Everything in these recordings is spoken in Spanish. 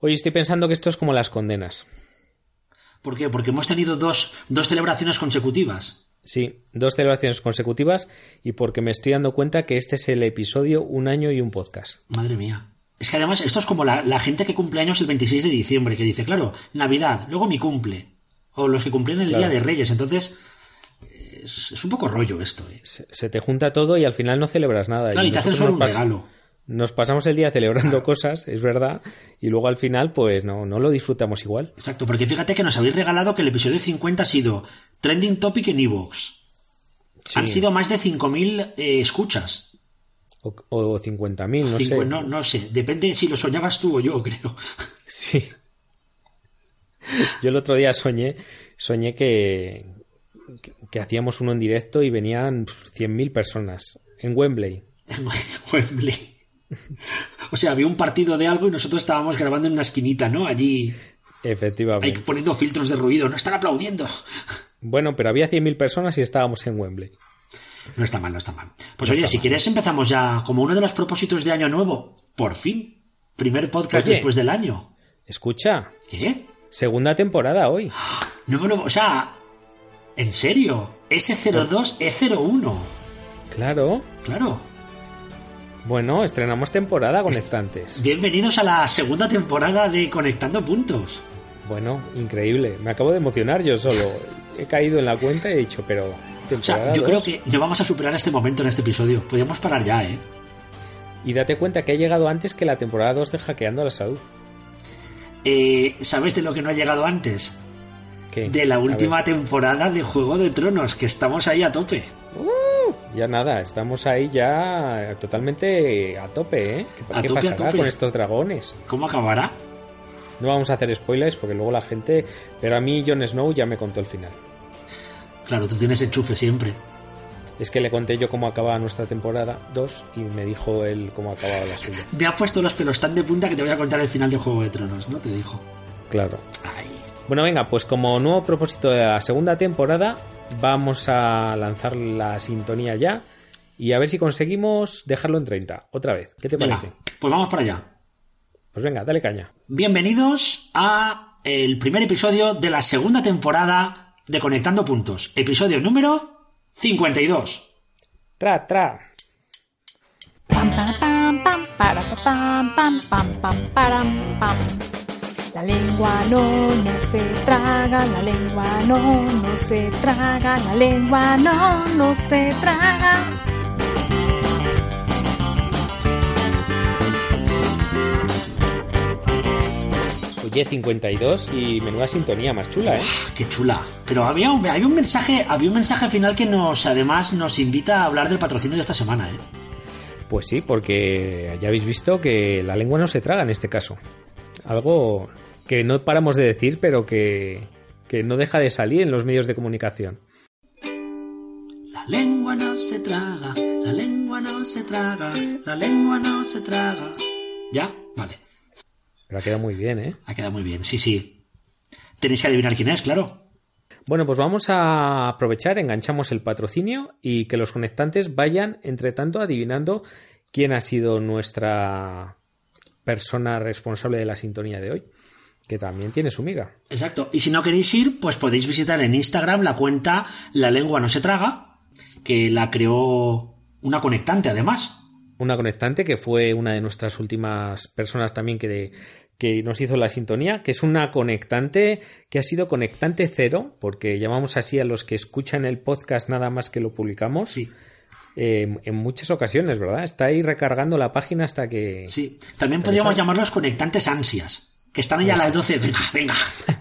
Hoy estoy pensando que esto es como las condenas. ¿Por qué? Porque hemos tenido dos, dos celebraciones consecutivas. Sí, dos celebraciones consecutivas y porque me estoy dando cuenta que este es el episodio un año y un podcast. Madre mía. Es que además esto es como la, la gente que cumple años el 26 de diciembre, que dice, claro, Navidad, luego mi cumple. O los que cumplen el Claro. Día de Reyes. Entonces, es, es un poco rollo esto. ¿eh? Se, se te junta todo y al final no celebras nada. Claro, y te hacen solo un regalo. Nos pasamos el día celebrando cosas, es verdad, y luego al final pues no, no lo disfrutamos igual. Exacto, porque fíjate que nos habéis regalado que el episodio 50 ha sido Trending Topic en Evox. Sí. Han sido más de 5.000 eh, escuchas. O, o 50.000, no sé. no, no sé, depende si lo soñabas tú o yo, creo. Sí. Yo el otro día soñé, soñé que, que, que hacíamos uno en directo y venían 100.000 personas en Wembley. Wembley. O sea, había un partido de algo y nosotros estábamos grabando en una esquinita, ¿no? Allí, ahí Efectivamente. poniendo filtros de ruido. No están aplaudiendo. Bueno, pero había 100.000 personas y estábamos en Wembley. No está mal, no está mal. Pues No oye, si mal. quieres empezamos ya como uno de los propósitos de Año Nuevo. Por fin. Primer podcast Oye. después del año. Escucha, ¿Qué? segunda temporada hoy. No lo... O sea, ¿en serio? S02, E01. Claro. Claro. Bueno, estrenamos temporada conectantes. Bienvenidos a la segunda temporada de Conectando Puntos. Bueno, increíble. Me acabo de emocionar yo solo. He caído en la cuenta y he dicho, pero... O sea, yo dos. creo que no vamos a superar este momento en este episodio. Podríamos parar ya, ¿eh? Y date cuenta que ha llegado antes que la temporada 2 de Hackeando a la Salud. Eh, ¿Sabes de lo que no ha llegado antes? ¿Qué? De la última temporada de Juego de Tronos, que estamos ahí a tope. Ya nada, estamos ahí ya totalmente a tope, ¿eh? ¿Qué, A qué tope, a pasará tope. con estos dragones? ¿Cómo acabará? No vamos a hacer spoilers porque luego la gente... Pero a mí Jon Snow ya me contó el final. Claro, tú tienes enchufe siempre. Es que le conté yo cómo acababa nuestra temporada 2 y me dijo él cómo acababa la suya. Me ha puesto los pelos tan de punta que te voy a contar el final de Juego de Tronos, ¿no? Te dijo. Claro. Ay. Bueno, venga, pues como nuevo propósito de la segunda temporada, vamos a lanzar la sintonía ya y a ver si conseguimos dejarlo en 30. Otra vez, ¿qué te Venga, parece? pues vamos para allá. Pues venga, dale caña. Bienvenidos a el primer episodio de la segunda temporada de Conectando Puntos. Episodio número 52. Tra, tra. Pam, para, pam, pam, para, pa, pam, pam, pam, pam, param, pam. La lengua no, no se traga, la lengua no, no se traga, la lengua no, no se traga. Oye, 52 y menuda sintonía más chula, ¿eh? Qué chula. Pero había un, había un mensaje, había un mensaje final que nos, además, nos invita a hablar del patrocinio de esta semana, ¿eh? Pues sí, porque ya habéis visto que la lengua no se traga en este caso. Algo que no paramos de decir, pero que, que no deja de salir en los medios de comunicación. La lengua no se traga, la lengua no se traga, la lengua no se traga. ¿Ya? Vale. Pero ha quedado muy bien, ¿eh? Ha quedado muy bien, sí, sí. Tenéis que adivinar quién es, claro. Bueno, pues vamos a aprovechar, enganchamos el patrocinio y que los conectantes vayan, entre tanto, adivinando quién ha sido nuestra persona responsable de la sintonía de hoy, que también tiene su miga. Exacto. Y si no queréis ir, pues podéis visitar en Instagram la cuenta La lengua no se traga, que la creó una conectante además. Una conectante que fue una de nuestras últimas personas también que, de- que nos hizo la sintonía, que es una conectante que ha sido conectante cero, porque llamamos así a los que escuchan el podcast nada más que lo publicamos. Sí, eh, en muchas ocasiones, ¿verdad? Está ahí recargando la página hasta que... sí. También podríamos llamarlos conectantes ansias, que están ahí a las 12. Venga, venga.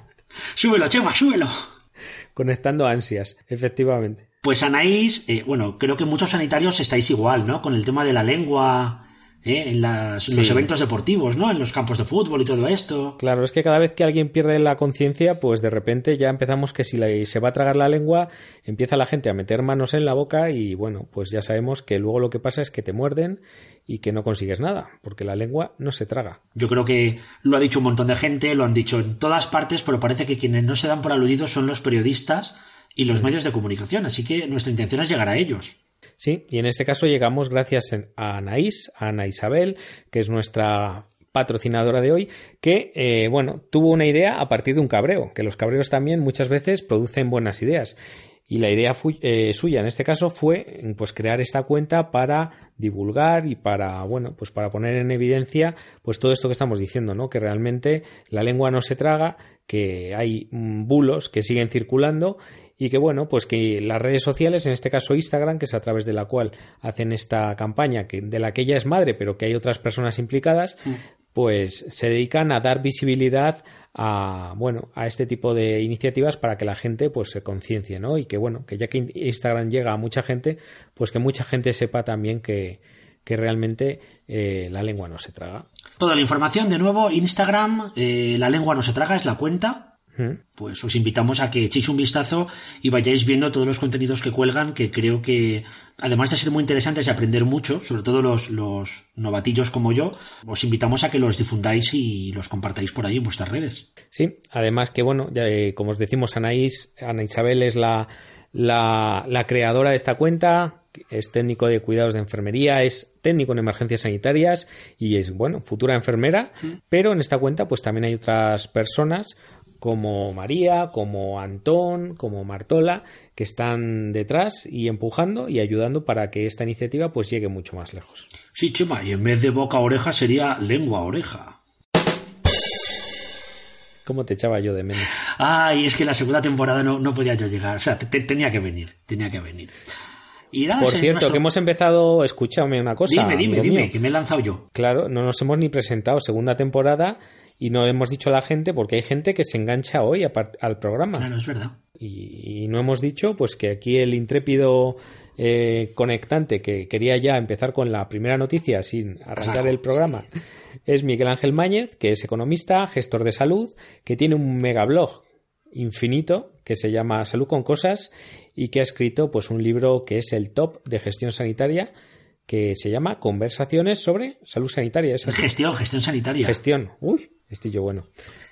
súbelo, Chema, súbelo. Conectando ansias, efectivamente. Pues Anaís, eh, bueno, creo que muchos sanitarios estáis igual, ¿no? Con el tema de la lengua, ¿eh? en, las- los eventos deportivos, ¿no? En los campos de fútbol y todo esto. Claro, es que cada vez que alguien pierde la conciencia, pues de repente ya empezamos que si le- se va a tragar la lengua, empieza la gente a meter manos en la boca y bueno, pues ya sabemos que luego lo que pasa es que te muerden y que no consigues nada, porque la lengua no se traga. Yo creo que lo ha dicho un montón de gente, lo han dicho en todas partes, pero parece que quienes no se dan por aludidos son los periodistas y los medios de comunicación, así que nuestra intención es llegar a ellos. Sí, y en este caso llegamos gracias a Anaís, a Ana Isabel, que es nuestra patrocinadora de hoy, que, eh, bueno, tuvo una idea a partir de un cabreo, que los cabreos también muchas veces producen buenas ideas. Y la idea eh, suya en este caso fue pues crear esta cuenta para divulgar y para bueno pues para poner en evidencia pues todo esto que estamos diciendo, ¿no? Que realmente la lengua no se traga, que hay mm, bulos que siguen circulando y que bueno, pues que las redes sociales, en este caso Instagram, que es a través de la cual hacen esta campaña, que de la que ella es madre, pero que hay otras personas implicadas, pues se dedican a dar visibilidad a bueno a este tipo de iniciativas para que la gente pues se conciencie no y que bueno que ya que Instagram llega a mucha gente pues que mucha gente sepa también que, que realmente eh, la lengua no se traga. Toda la información de nuevo Instagram eh, la lengua no se traga es la cuenta pues os invitamos a que echéis un vistazo y vayáis viendo todos los contenidos que cuelgan, que creo que, además de ser muy interesantes y aprender mucho, sobre todo los, los novatillos como yo, os invitamos a que los difundáis y los compartáis por ahí en vuestras redes. Sí, además que, bueno, ya, eh, como os decimos, Anaís, Ana Isabel es la, la, la, creadora de esta cuenta, es técnico de cuidados de enfermería, es técnico en emergencias sanitarias y es, bueno, futura enfermera, pero en esta cuenta pues también hay otras personas como María, como Antón, como Martola, que están detrás y empujando y ayudando para que esta iniciativa pues llegue mucho más lejos. Sí, Chema, y en vez de boca oreja sería lengua oreja. ¿Cómo te echaba yo de menos? Ay, es que la segunda temporada no, no podía yo llegar. O sea, tenía que venir, tenía que venir. Y Por cierto, que hemos empezado, escúchame una cosa. Dime, dime, dime, que me he lanzado yo. Claro, no nos hemos ni presentado segunda temporada y no hemos dicho a la gente porque hay gente que se engancha hoy al programa. Claro, es verdad. Y, no hemos dicho pues que aquí el intrépido eh, conectante que quería ya empezar con la primera noticia sin arrancar el programa es Miguel Ángel Máñez, que es economista, gestor de salud, que tiene un megablog infinito que se llama Salud con Cosas y que ha escrito pues un libro que es el top de gestión sanitaria que se llama Conversaciones sobre salud sanitaria. Gestión, gestión sanitaria. Gestión. Uy, Estillo bueno.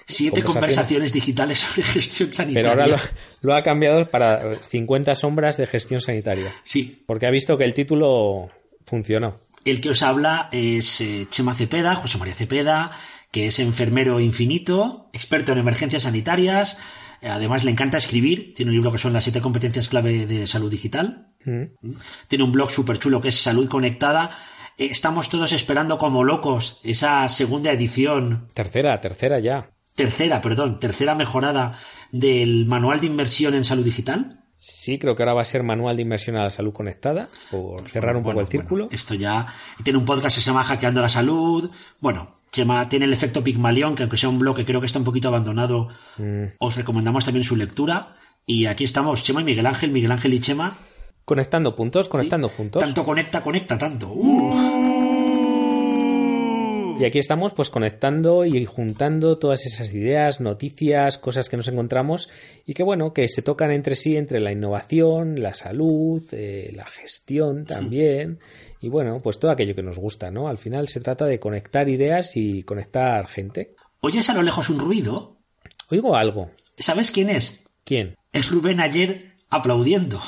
Siete conversaciones digitales sobre gestión sanitaria. Pero ahora lo, ha cambiado para 50 sombras de gestión sanitaria. Sí. Porque ha visto que el título funcionó. El que os habla es eh, Chema Cepeda, José María Cepeda, que es enfermero infinito, experto en emergencias sanitarias. Eh, además, le encanta escribir. Tiene un libro que son las siete competencias clave de salud digital. Mm. Tiene un blog súper chulo que es Salud Conectada estamos todos esperando como locos esa segunda edición. Tercera, tercera ya. Tercera, perdón, tercera mejorada del manual de inversión en salud digital. Sí, creo que ahora va a ser manual de inversión a la salud conectada, por cerrar un poco el círculo. esto ya. Tiene un podcast que se llama Hackeando la Salud. Bueno, Chema tiene el efecto Pigmalión, que aunque sea un blog que creo que está un poquito abandonado, mm. os recomendamos también su lectura. Y aquí estamos, Chema y Miguel Ángel, Miguel Ángel y Chema, Conectando puntos, conectando juntos. Tanto conecta, conecta, tanto. Uh. Y aquí estamos pues conectando y juntando todas esas ideas, noticias, cosas que nos encontramos y que bueno, que se tocan entre sí, entre la innovación, la salud, eh, la gestión también y bueno, pues todo aquello que nos gusta, ¿no? Al final se trata de conectar ideas y conectar gente. ¿Oyes a lo lejos un ruido? Oigo algo. ¿Sabes quién es? ¿Quién? Es Rubén ayer aplaudiendo.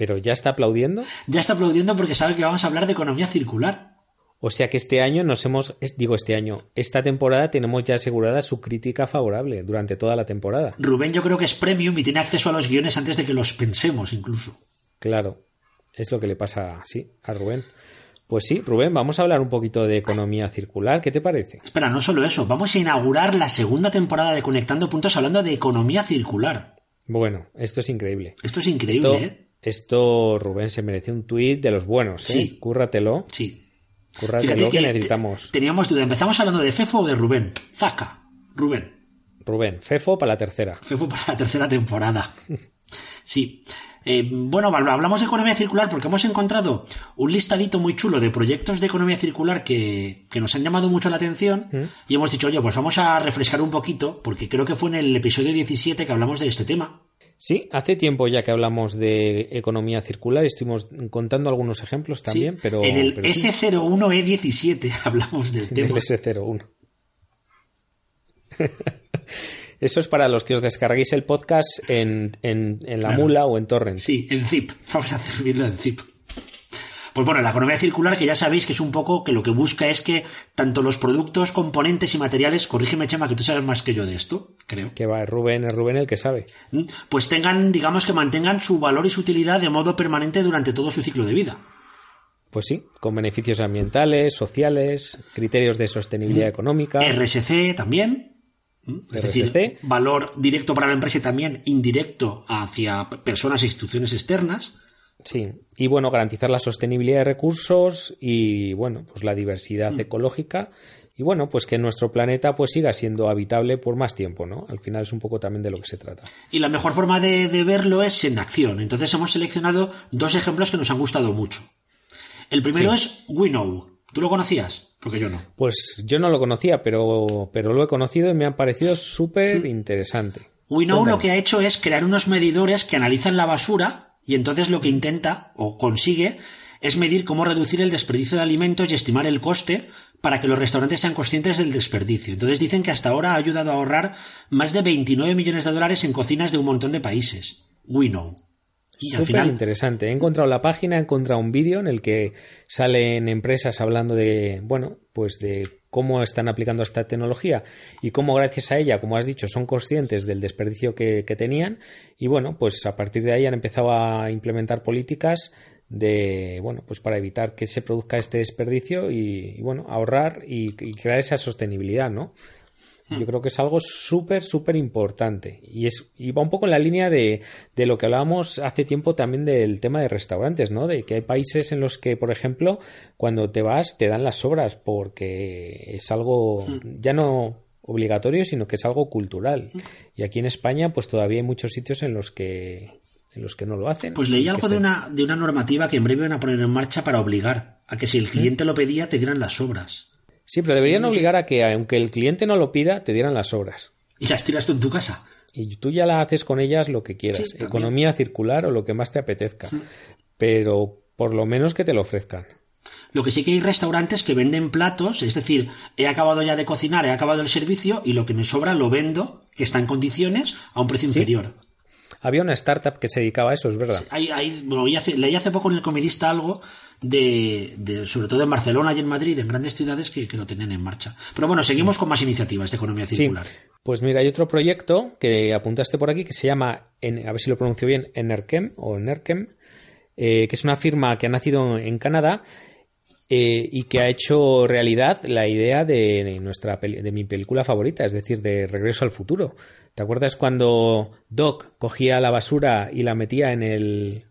¿Pero ya está aplaudiendo? Ya está aplaudiendo porque sabe que vamos a hablar de economía circular. O sea que este año nos hemos, digo este año, esta temporada tenemos ya asegurada su crítica favorable durante toda la temporada. Rubén yo creo que es premium y tiene acceso a los guiones antes de que los pensemos incluso. Claro, es lo que le pasa, sí, a Rubén. Pues sí, Rubén, vamos a hablar un poquito de economía circular. ¿Qué te parece? Espera, no solo eso, vamos a inaugurar la segunda temporada de Conectando Puntos hablando de economía circular. Bueno, esto es increíble. Esto es increíble, ¿eh? Esto, Rubén, se merece un tuit de los buenos, ¿eh? Sí. Cúrratelo. Sí. Cúrratelo que, necesitamos. Teníamos duda. ¿Empezamos hablando de Fefo o de Rubén? Zaca. Rubén. Rubén. Fefo para la tercera. Fefo para la tercera temporada. sí. Eh, bueno, hablamos de economía circular porque hemos encontrado un listadito muy chulo de proyectos de economía circular que, que nos han llamado mucho la atención ¿Mm? y hemos dicho, oye, pues vamos a refrescar un poquito porque creo que fue en el episodio 17 que hablamos de este tema. Sí, hace tiempo ya que hablamos de economía circular, estuvimos contando algunos ejemplos también, pero... En el S01E17 hablamos del tema. El S01. Eso es para los que os descarguéis el podcast en, en, la mula o en torrent. Sí, en zip. Vamos a subirlo en zip. Pues bueno, la economía circular, que ya sabéis que es un poco que lo que busca es que tanto los productos, componentes y materiales, corrígeme Chema, que tú sabes más que yo de esto, creo. Que va, es Rubén, es Rubén el que sabe. Pues tengan, digamos que mantengan su valor y su utilidad de modo permanente durante todo su ciclo de vida. Pues sí, con beneficios ambientales, sociales, criterios de sostenibilidad económica. RSC también. Es decir, valor directo para la empresa y también indirecto hacia personas e instituciones externas. Sí, y bueno, garantizar la sostenibilidad de recursos y bueno, pues la diversidad ecológica y bueno, pues que nuestro planeta pues siga siendo habitable por más tiempo, ¿no? Al final es un poco también de lo que se trata. Y la mejor forma de, verlo es en acción. Entonces hemos seleccionado dos ejemplos que nos han gustado mucho. El primero es Winnow. ¿Tú lo conocías? Porque yo no. Pues yo no lo conocía, pero, pero lo he conocido y me ha parecido súper interesante. Winnow lo que ha hecho es crear unos medidores que analizan la basura y entonces lo que intenta o consigue es medir cómo reducir el desperdicio de alimentos y estimar el coste para que los restaurantes sean conscientes del desperdicio. Entonces dicen que hasta ahora ha ayudado a ahorrar más de 29 millones de dólares en cocinas de un montón de países. We know. Súper interesante. He encontrado la página, he encontrado un vídeo en el que salen empresas hablando de, bueno, pues de cómo están aplicando esta tecnología y cómo gracias a ella, como has dicho, son conscientes del desperdicio que, tenían y bueno, pues a partir de ahí han empezado a implementar políticas de, bueno, pues para evitar que se produzca este desperdicio y, bueno, ahorrar y, y crear esa sostenibilidad, ¿no? Yo creo que es algo súper, súper importante. Y, es, y va un poco en la línea de, de, lo que hablábamos hace tiempo también del tema de restaurantes, ¿no? De que hay países en los que, por ejemplo, cuando te vas te dan las sobras porque es algo ya no obligatorio, sino que es algo cultural. Y aquí en España, pues todavía hay muchos sitios en los que en los que no lo hacen. Pues leí algo de una, de una normativa que en breve van a poner en marcha para obligar a que si el cliente lo pedía te dieran las sobras. Sí, pero deberían obligar a que, aunque el cliente no lo pida, te dieran las obras. Y las tiras tú en tu casa. Y tú ya la haces con ellas lo que quieras. Economía circular o lo que más te apetezca. Pero por lo menos que te lo ofrezcan. Lo que sí que hay restaurantes que venden platos, es decir, he acabado ya de cocinar, he acabado el servicio y lo que me sobra lo vendo, que está en condiciones, a un precio inferior. Había una startup que se dedicaba a eso, es verdad. hay, leí hace poco en el comedista algo de, sobre todo en Barcelona y en Madrid, en grandes ciudades que, lo tienen en marcha. Pero bueno, seguimos con más iniciativas de economía circular. Pues mira, hay otro proyecto que apuntaste por aquí que se llama, a ver si lo pronuncio bien, Enerkem o Enerkem, eh, que es una firma que ha nacido en Canadá eh, y que ha hecho realidad la idea de nuestra de mi película favorita, es decir, de Regreso al futuro. ¿Te acuerdas cuando Doc cogía la basura y la metía en el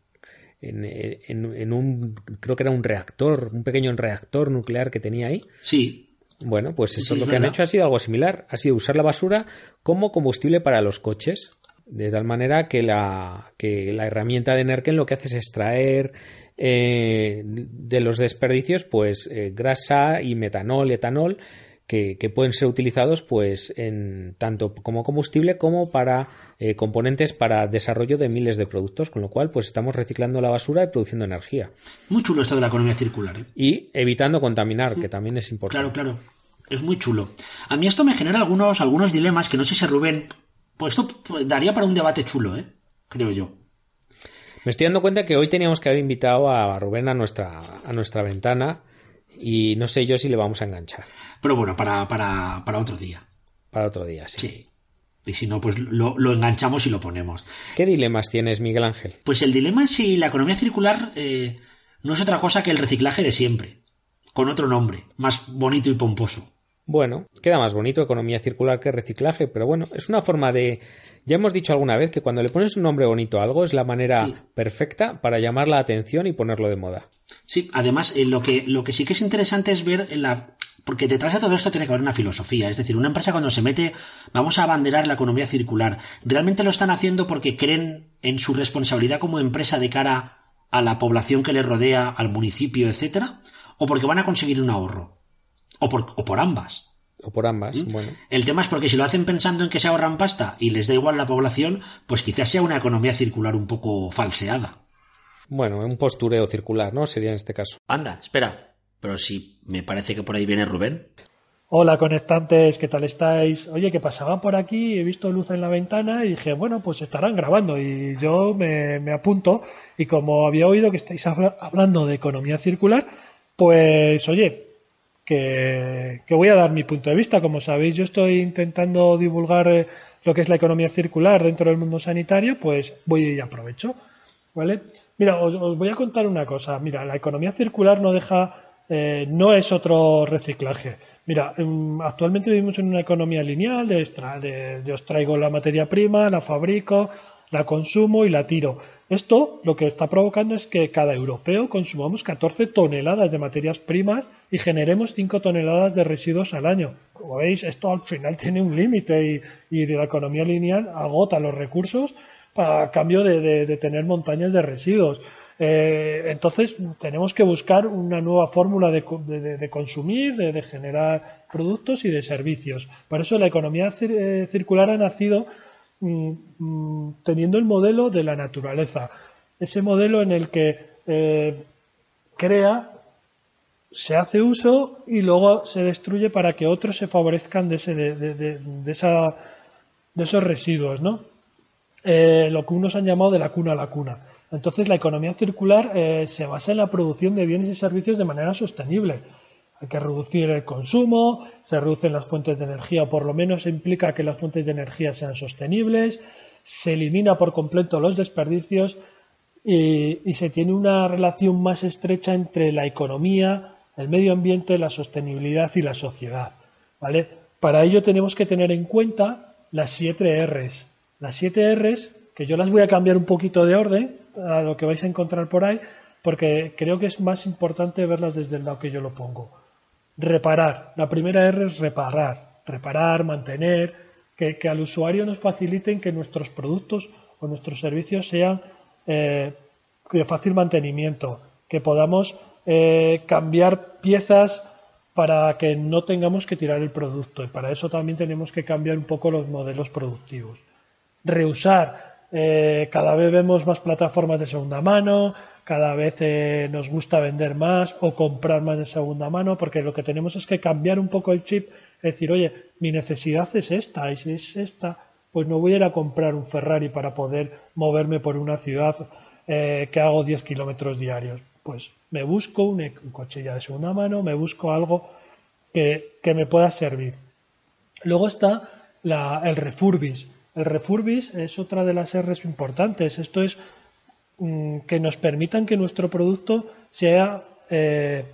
en, un, creo que era un reactor, un pequeño reactor nuclear que tenía ahí. Sí. Bueno, pues eso lo que han hecho ha sido algo similar, ha sido usar la basura como combustible para los coches, de tal manera que la, que la herramienta de Nerken lo que hace es extraer eh, de los desperdicios pues eh, grasa y metanol, etanol, que, pueden ser utilizados pues en tanto como combustible como para eh, componentes para desarrollo de miles de productos, con lo cual pues estamos reciclando la basura y produciendo energía. Muy chulo esto de la economía circular. ¿eh? Y evitando contaminar, que también es importante. Claro, claro. Es muy chulo. A mí esto me genera algunos, algunos dilemas que no sé si Rubén. Pues esto daría para un debate chulo, ¿eh? Creo yo. Me estoy dando cuenta que hoy teníamos que haber invitado a Rubén a nuestra, a nuestra ventana y no sé yo si le vamos a enganchar. Pero bueno, para, para, para otro día. Para otro día, sí. Sí. Y si no, pues lo, enganchamos y lo ponemos. ¿Qué dilemas tienes, Miguel Ángel? Pues el dilema es si la economía circular eh, no es otra cosa que el reciclaje de siempre, con otro nombre, más bonito y pomposo. Bueno, queda más bonito economía circular que reciclaje, pero bueno, es una forma de... Ya hemos dicho alguna vez que cuando le pones un nombre bonito a algo es la manera perfecta para llamar la atención y ponerlo de moda. Sí, además eh, lo, que, lo que sí que es interesante es ver la... Porque detrás de todo esto tiene que haber una filosofía. Es decir, una empresa cuando se mete, vamos a abanderar la economía circular, ¿realmente lo están haciendo porque creen en su responsabilidad como empresa de cara a la población que le rodea, al municipio, etcétera? ¿O porque van a conseguir un ahorro? O por, o por ambas. O por ambas, ¿Mm? bueno. El tema es porque si lo hacen pensando en que se ahorran pasta y les da igual la población, pues quizás sea una economía circular un poco falseada. Bueno, un postureo circular, ¿no? Sería en este caso. Anda, espera. Pero si me parece que por ahí viene Rubén. Hola conectantes, ¿qué tal estáis? Oye, que pasaba por aquí, he visto luz en la ventana y dije, bueno, pues estarán grabando y yo me, apunto y como había oído que estáis hablando de economía circular, pues oye, que, voy a dar mi punto de vista. Como sabéis, yo estoy intentando divulgar eh, lo que es la economía circular dentro del mundo sanitario, pues voy y aprovecho. ¿Vale? Mira, os voy a contar una cosa. Mira, la economía circular no deja eh, no es otro reciclaje. Mira, em, actualmente vivimos en una economía lineal, de, yo os traigo la materia prima, la fabrico, la consumo y la tiro. Esto lo que está provocando es que cada europeo consumamos 14 toneladas de materias primas y generemos 5 toneladas de residuos al año. Como veis, esto al final tiene un límite y, la economía lineal agota los recursos a cambio de tener montañas de residuos. Eh, entonces tenemos que buscar una nueva fórmula de, consumir, de, generar productos y de servicios. Por eso la economía eh, circular ha nacido mm, mm, teniendo el modelo de la naturaleza, ese modelo en el que eh, crea, se hace uso y luego se destruye para que otros se favorezcan de, ese, de, esa, de esos residuos, ¿no? lo que unos han llamado de la cuna a la cuna. Entonces, la economía circular eh, se basa en la producción de bienes y servicios de manera sostenible. Hay que reducir el consumo, se reducen las fuentes de energía, o por lo menos implica que las fuentes de energía sean sostenibles, se elimina por completo los desperdicios y, y se tiene una relación más estrecha entre la economía, el medio ambiente, la sostenibilidad y la sociedad. ¿vale? Para ello tenemos que tener en cuenta las siete R's. Las siete R's, que yo las voy a cambiar un poquito de orden, a lo que vais a encontrar por ahí, porque creo que es más importante verlas desde el lado que yo lo pongo. Reparar. La primera R es reparar. Reparar, mantener, que, al usuario nos faciliten que nuestros productos o nuestros servicios sean eh, de fácil mantenimiento, que podamos eh, cambiar piezas para que no tengamos que tirar el producto y para eso también tenemos que cambiar un poco los modelos productivos. Reusar, eh, cada vez vemos más plataformas de segunda mano, cada vez eh, nos gusta vender más o comprar más de segunda mano, porque lo que tenemos es que cambiar un poco el chip, es decir, oye, mi necesidad es esta, y si es esta, pues no voy a ir a comprar un Ferrari para poder moverme por una ciudad eh, que hago 10 kilómetros diarios. Pues me busco un, coche ya de segunda mano, me busco algo que, me pueda servir. Luego está el refurbish el refurbish es otra de las R's importantes. Esto es mm, que nos permitan que nuestro producto sea eh,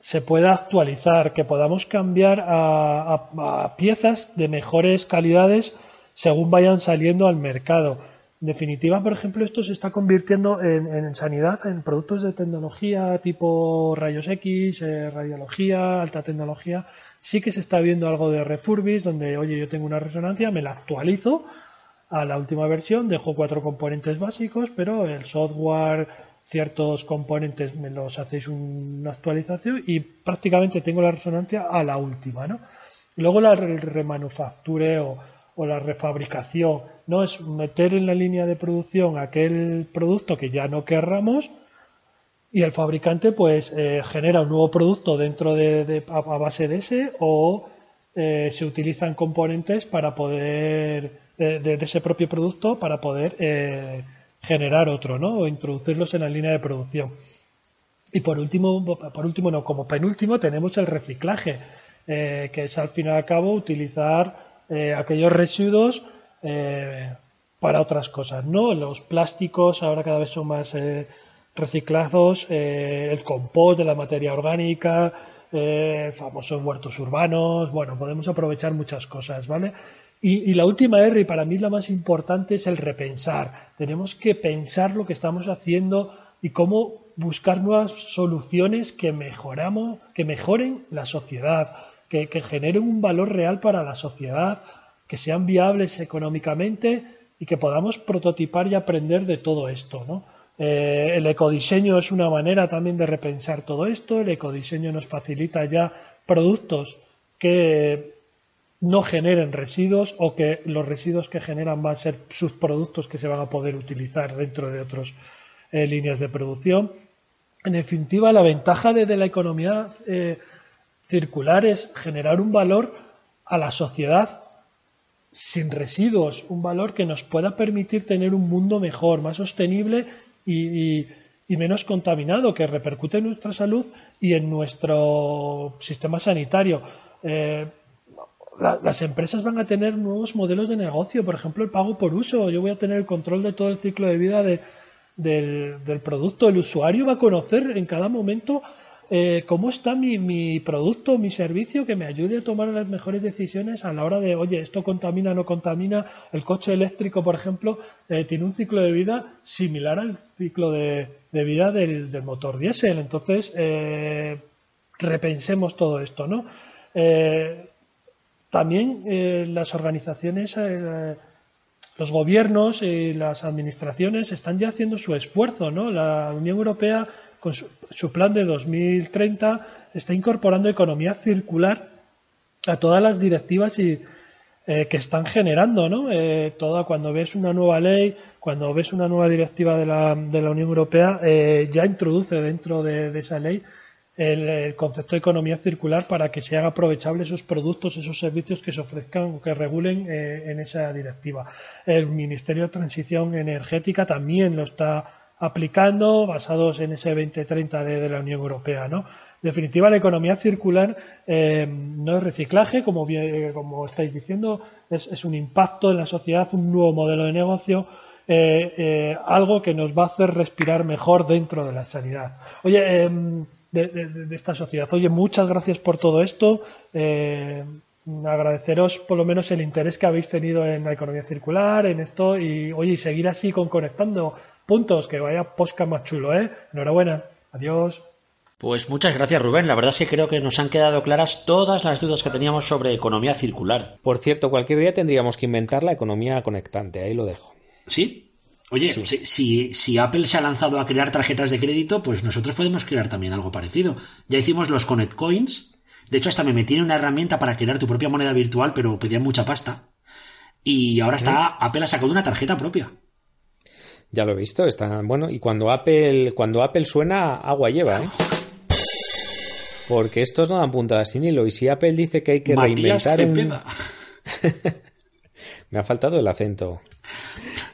se pueda actualizar, que podamos cambiar a, piezas de mejores calidades según vayan saliendo al mercado. Definitiva, por ejemplo, esto se está convirtiendo en, sanidad, en productos de tecnología tipo rayos X, eh, radiología, alta tecnología. Sí que se está viendo algo de refurbish, donde, oye, yo tengo una resonancia, me la actualizo a la última versión, dejo cuatro componentes básicos, pero el software, ciertos componentes me los hacéis una actualización y prácticamente tengo la resonancia a la última, ¿no? Luego la remanufacture o o la refabricación, no es meter en la línea de producción aquel producto que ya no querramos y el fabricante pues eh, genera un nuevo producto dentro de, a, base de ese o eh, se utilizan componentes para poder de, ese propio producto para poder eh, generar otro, ¿no? O introducirlos en la línea de producción. Y por último, por último no, como penúltimo tenemos el reciclaje, que es al fin y al cabo utilizar eh, aquellos residuos eh, para otras cosas, ¿no? Los plásticos ahora cada vez son más eh, reciclados, el compost de la materia orgánica, famosos huertos urbanos, bueno, podemos aprovechar muchas cosas, ¿vale? Y, la última R, y para mí la más importante, es el repensar. Tenemos que pensar lo que estamos haciendo y cómo buscar nuevas soluciones que mejoramos, que mejoren la sociedad, que, generen un valor real para la sociedad, que sean viables económicamente y que podamos prototipar y aprender de todo esto. ¿no? Eh, el ecodiseño es una manera también de repensar todo esto. El ecodiseño nos facilita ya productos que no generen residuos o que los residuos que generan van a ser sus productos que se van a poder utilizar dentro de otras eh, líneas de producción. En definitiva, la ventaja de, la economía eh, circular es generar un valor a la sociedad sin residuos, un valor que nos pueda permitir tener un mundo mejor, más sostenible y, menos contaminado, que repercute en nuestra salud y en nuestro sistema sanitario. Eh, las empresas van a tener nuevos modelos de negocio, por ejemplo, el pago por uso. Yo voy a tener el control de todo el ciclo de vida del, del producto. El usuario va a conocer en cada momento eh, cómo está mi, producto, mi servicio, que me ayude a tomar las mejores decisiones a la hora de, oye, esto contamina, no contamina. El coche eléctrico, por ejemplo, eh, tiene un ciclo de vida similar al ciclo de, vida del, motor diésel. Entonces, eh, repensemos todo esto, ¿no? también las organizaciones los gobiernos y las administraciones están ya haciendo su esfuerzo, ¿no? La Unión Europea con su, plan de 2030 está incorporando economía circular a todas las directivas y, eh, que están generando, ¿no? Eh, toda, cuando ves una nueva ley, cuando ves una nueva directiva de la, de la Unión Europea, eh, ya introduce dentro de, esa ley el, concepto de economía circular para que sean aprovechables esos productos, esos servicios que se ofrezcan o que regulen en esa directiva. El Ministerio de Transición Energética también lo está aplicando basados en ese 2030 de, de la Unión Europea, ¿no? En definitiva, la economía circular eh, no es reciclaje, como, bien, como estáis diciendo, es, un impacto en la sociedad, un nuevo modelo de negocio, eh, eh, algo que nos va a hacer respirar mejor dentro de la sanidad. Oye, em, de, de, esta sociedad. Oye, muchas gracias por todo esto. agradeceros por lo menos el interés que habéis tenido en la economía circular, en esto, y oye, seguir así con conectando puntos, que vaya posca más chulo, ¿eh? Enhorabuena, adiós. Pues muchas gracias Rubén, la verdad es que creo que nos han quedado claras todas las dudas que teníamos sobre economía circular. Por cierto, cualquier día tendríamos que inventar la economía conectante, ahí lo dejo. ¿Sí? Oye, Si, si, Apple se ha lanzado a crear tarjetas de crédito, pues nosotros podemos crear también algo parecido. Ya hicimos los Connect Coins, de hecho hasta me metí en una herramienta para crear tu propia moneda virtual, pero pedía mucha pasta. Y ahora está, Apple ha sacado una tarjeta propia. Ya lo he visto, está bueno. Y cuando Apple, cuando Apple suena, agua lleva, ¿eh? Porque estos no dan puntadas sin hilo. Y si Apple dice que hay que reinventar un... Me ha faltado el acento.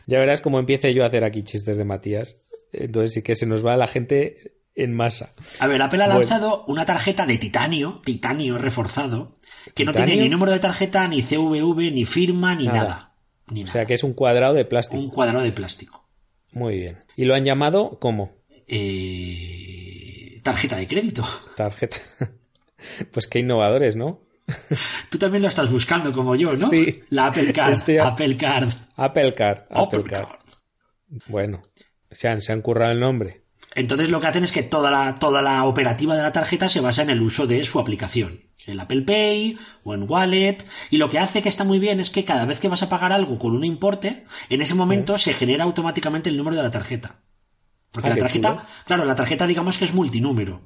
Ya verás cómo empiece yo a hacer aquí chistes de Matías. Entonces sí que se nos va la gente en masa. A ver, Apple ha lanzado una tarjeta de titanio, titanio reforzado, que no tiene ni número de tarjeta, ni CVV, ni firma, ni nada. o sea que es un cuadrado de plástico. Un cuadrado de plástico. Muy bien. ¿Y lo han llamado cómo? Eh, tarjeta de crédito. Tarjeta. Pues qué innovadores, ¿no? Tú también lo estás buscando como yo, ¿no? Sí. La Apple Card. Apple Card. Apple Card. Apple, Card. Bueno, se han, se han currado el nombre. Entonces lo que hacen es que toda la, toda la operativa de la tarjeta se basa en el uso de su aplicación. En Apple Pay o en Wallet. Y lo que hace que está muy bien es que cada vez que vas a pagar algo con un importe, en ese momento se genera automáticamente el número de la tarjeta. Porque ah, la tarjeta, claro, la tarjeta digamos que es multinúmero.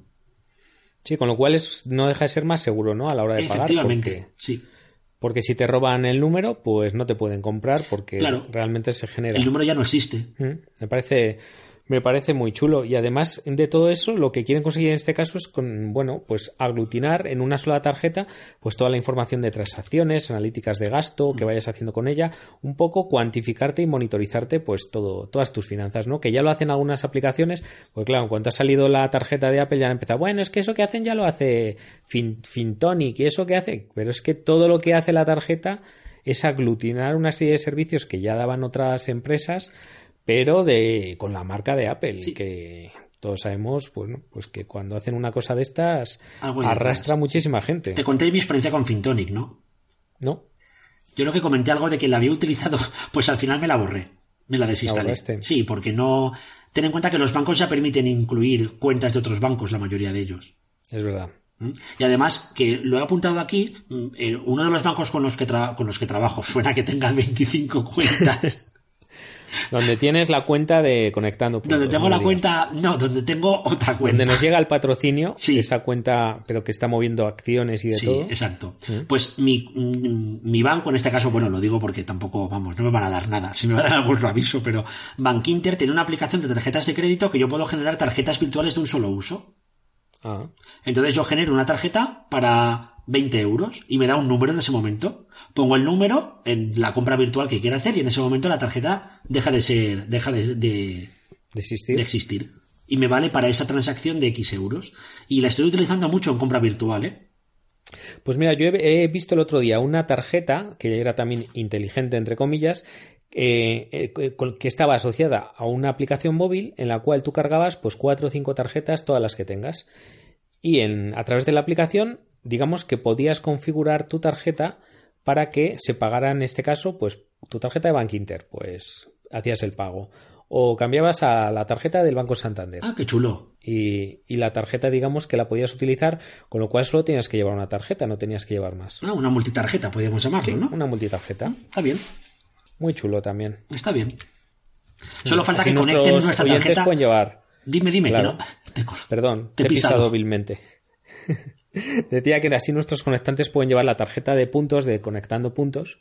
Sí, con lo cual es, no deja de ser más seguro, ¿no? A la hora de pagar. Efectivamente, sí. Porque si te roban el número, pues no te pueden comprar porque realmente se genera. El número ya no existe. Mm, me parece me parece muy chulo. Y además de todo eso, lo que quieren conseguir en este caso es con, bueno, pues aglutinar en una sola tarjeta, pues toda la información de transacciones, analíticas de gasto que vayas haciendo con ella, un poco cuantificarte y monitorizarte, pues todo, todas tus finanzas, ¿no? Que ya lo hacen algunas aplicaciones, pues claro, en cuanto ha salido la tarjeta de Apple ya han empezado, bueno, es que eso que hacen ya lo hace Fintonic y eso que hace, pero es que todo lo que hace la tarjeta es aglutinar una serie de servicios que ya daban otras empresas pero de con la marca de Apple, que todos sabemos, bueno, pues que cuando hacen una cosa de estas arrastra muchísima gente. Te conté mi experiencia con Fintonic, ¿no? No. Yo creo que comenté algo de que la había utilizado, pues al final me la borré. Me la desinstalé. sí, porque no. Ten en cuenta que los bancos ya permiten incluir cuentas de otros bancos, la mayoría de ellos. Es verdad. ¿Mm? Y además, que lo he apuntado aquí, mm, eh, uno de los bancos con los que, con los que trabajo, suena que tenga 25 cuentas. Donde tienes la cuenta de conectando. donde tengo la cuenta, no, donde tengo otra cuenta. Donde nos llega el patrocinio, esa cuenta, pero que está moviendo acciones y de todo. Sí, exacto. Pues mi, mi, banco, en este caso, bueno, lo digo porque tampoco, vamos, no me van a dar nada. Si me va a dar algún aviso, pero Bank Inter tiene una aplicación de tarjetas de crédito que yo puedo generar tarjetas virtuales de un solo uso. Ah, Entonces yo genero una tarjeta para 20 euros y me da un número en ese momento. Pongo el número en la compra virtual que quiera hacer y en ese momento la tarjeta deja de ser, deja de, de, de existir. de existir. Y me vale para esa transacción de X euros. Y la estoy utilizando mucho en compra virtual, ¿eh? Pues mira, yo he, he visto el otro día una tarjeta que era también inteligente, entre comillas, eh, eh, con- que estaba asociada a una aplicación móvil en la cual tú cargabas pues cuatro o cinco tarjetas, todas las que tengas. Y en, a través de la aplicación, digamos que podías configurar tu tarjeta para que se pagara en este caso, pues tu tarjeta de Bank Inter, pues hacías el pago. O cambiabas a la tarjeta del Banco Santander. Ah, qué chulo. Y, y la tarjeta, digamos que la podías utilizar, con lo cual solo tenías que llevar una tarjeta, no tenías que llevar más. Ah, una multitarjeta, podríamos llamarlo, ¿no? Una multitarjeta. Está bien, Muy chulo también. está bien. Solo falta Así que conecten nuestra tarjeta. pueden llevar. Dime, dime, Claro. que no. Te Perdón, Te he pisado pisado. hábilmente. Decía que así nuestros conectantes pueden llevar la tarjeta de puntos de conectando puntos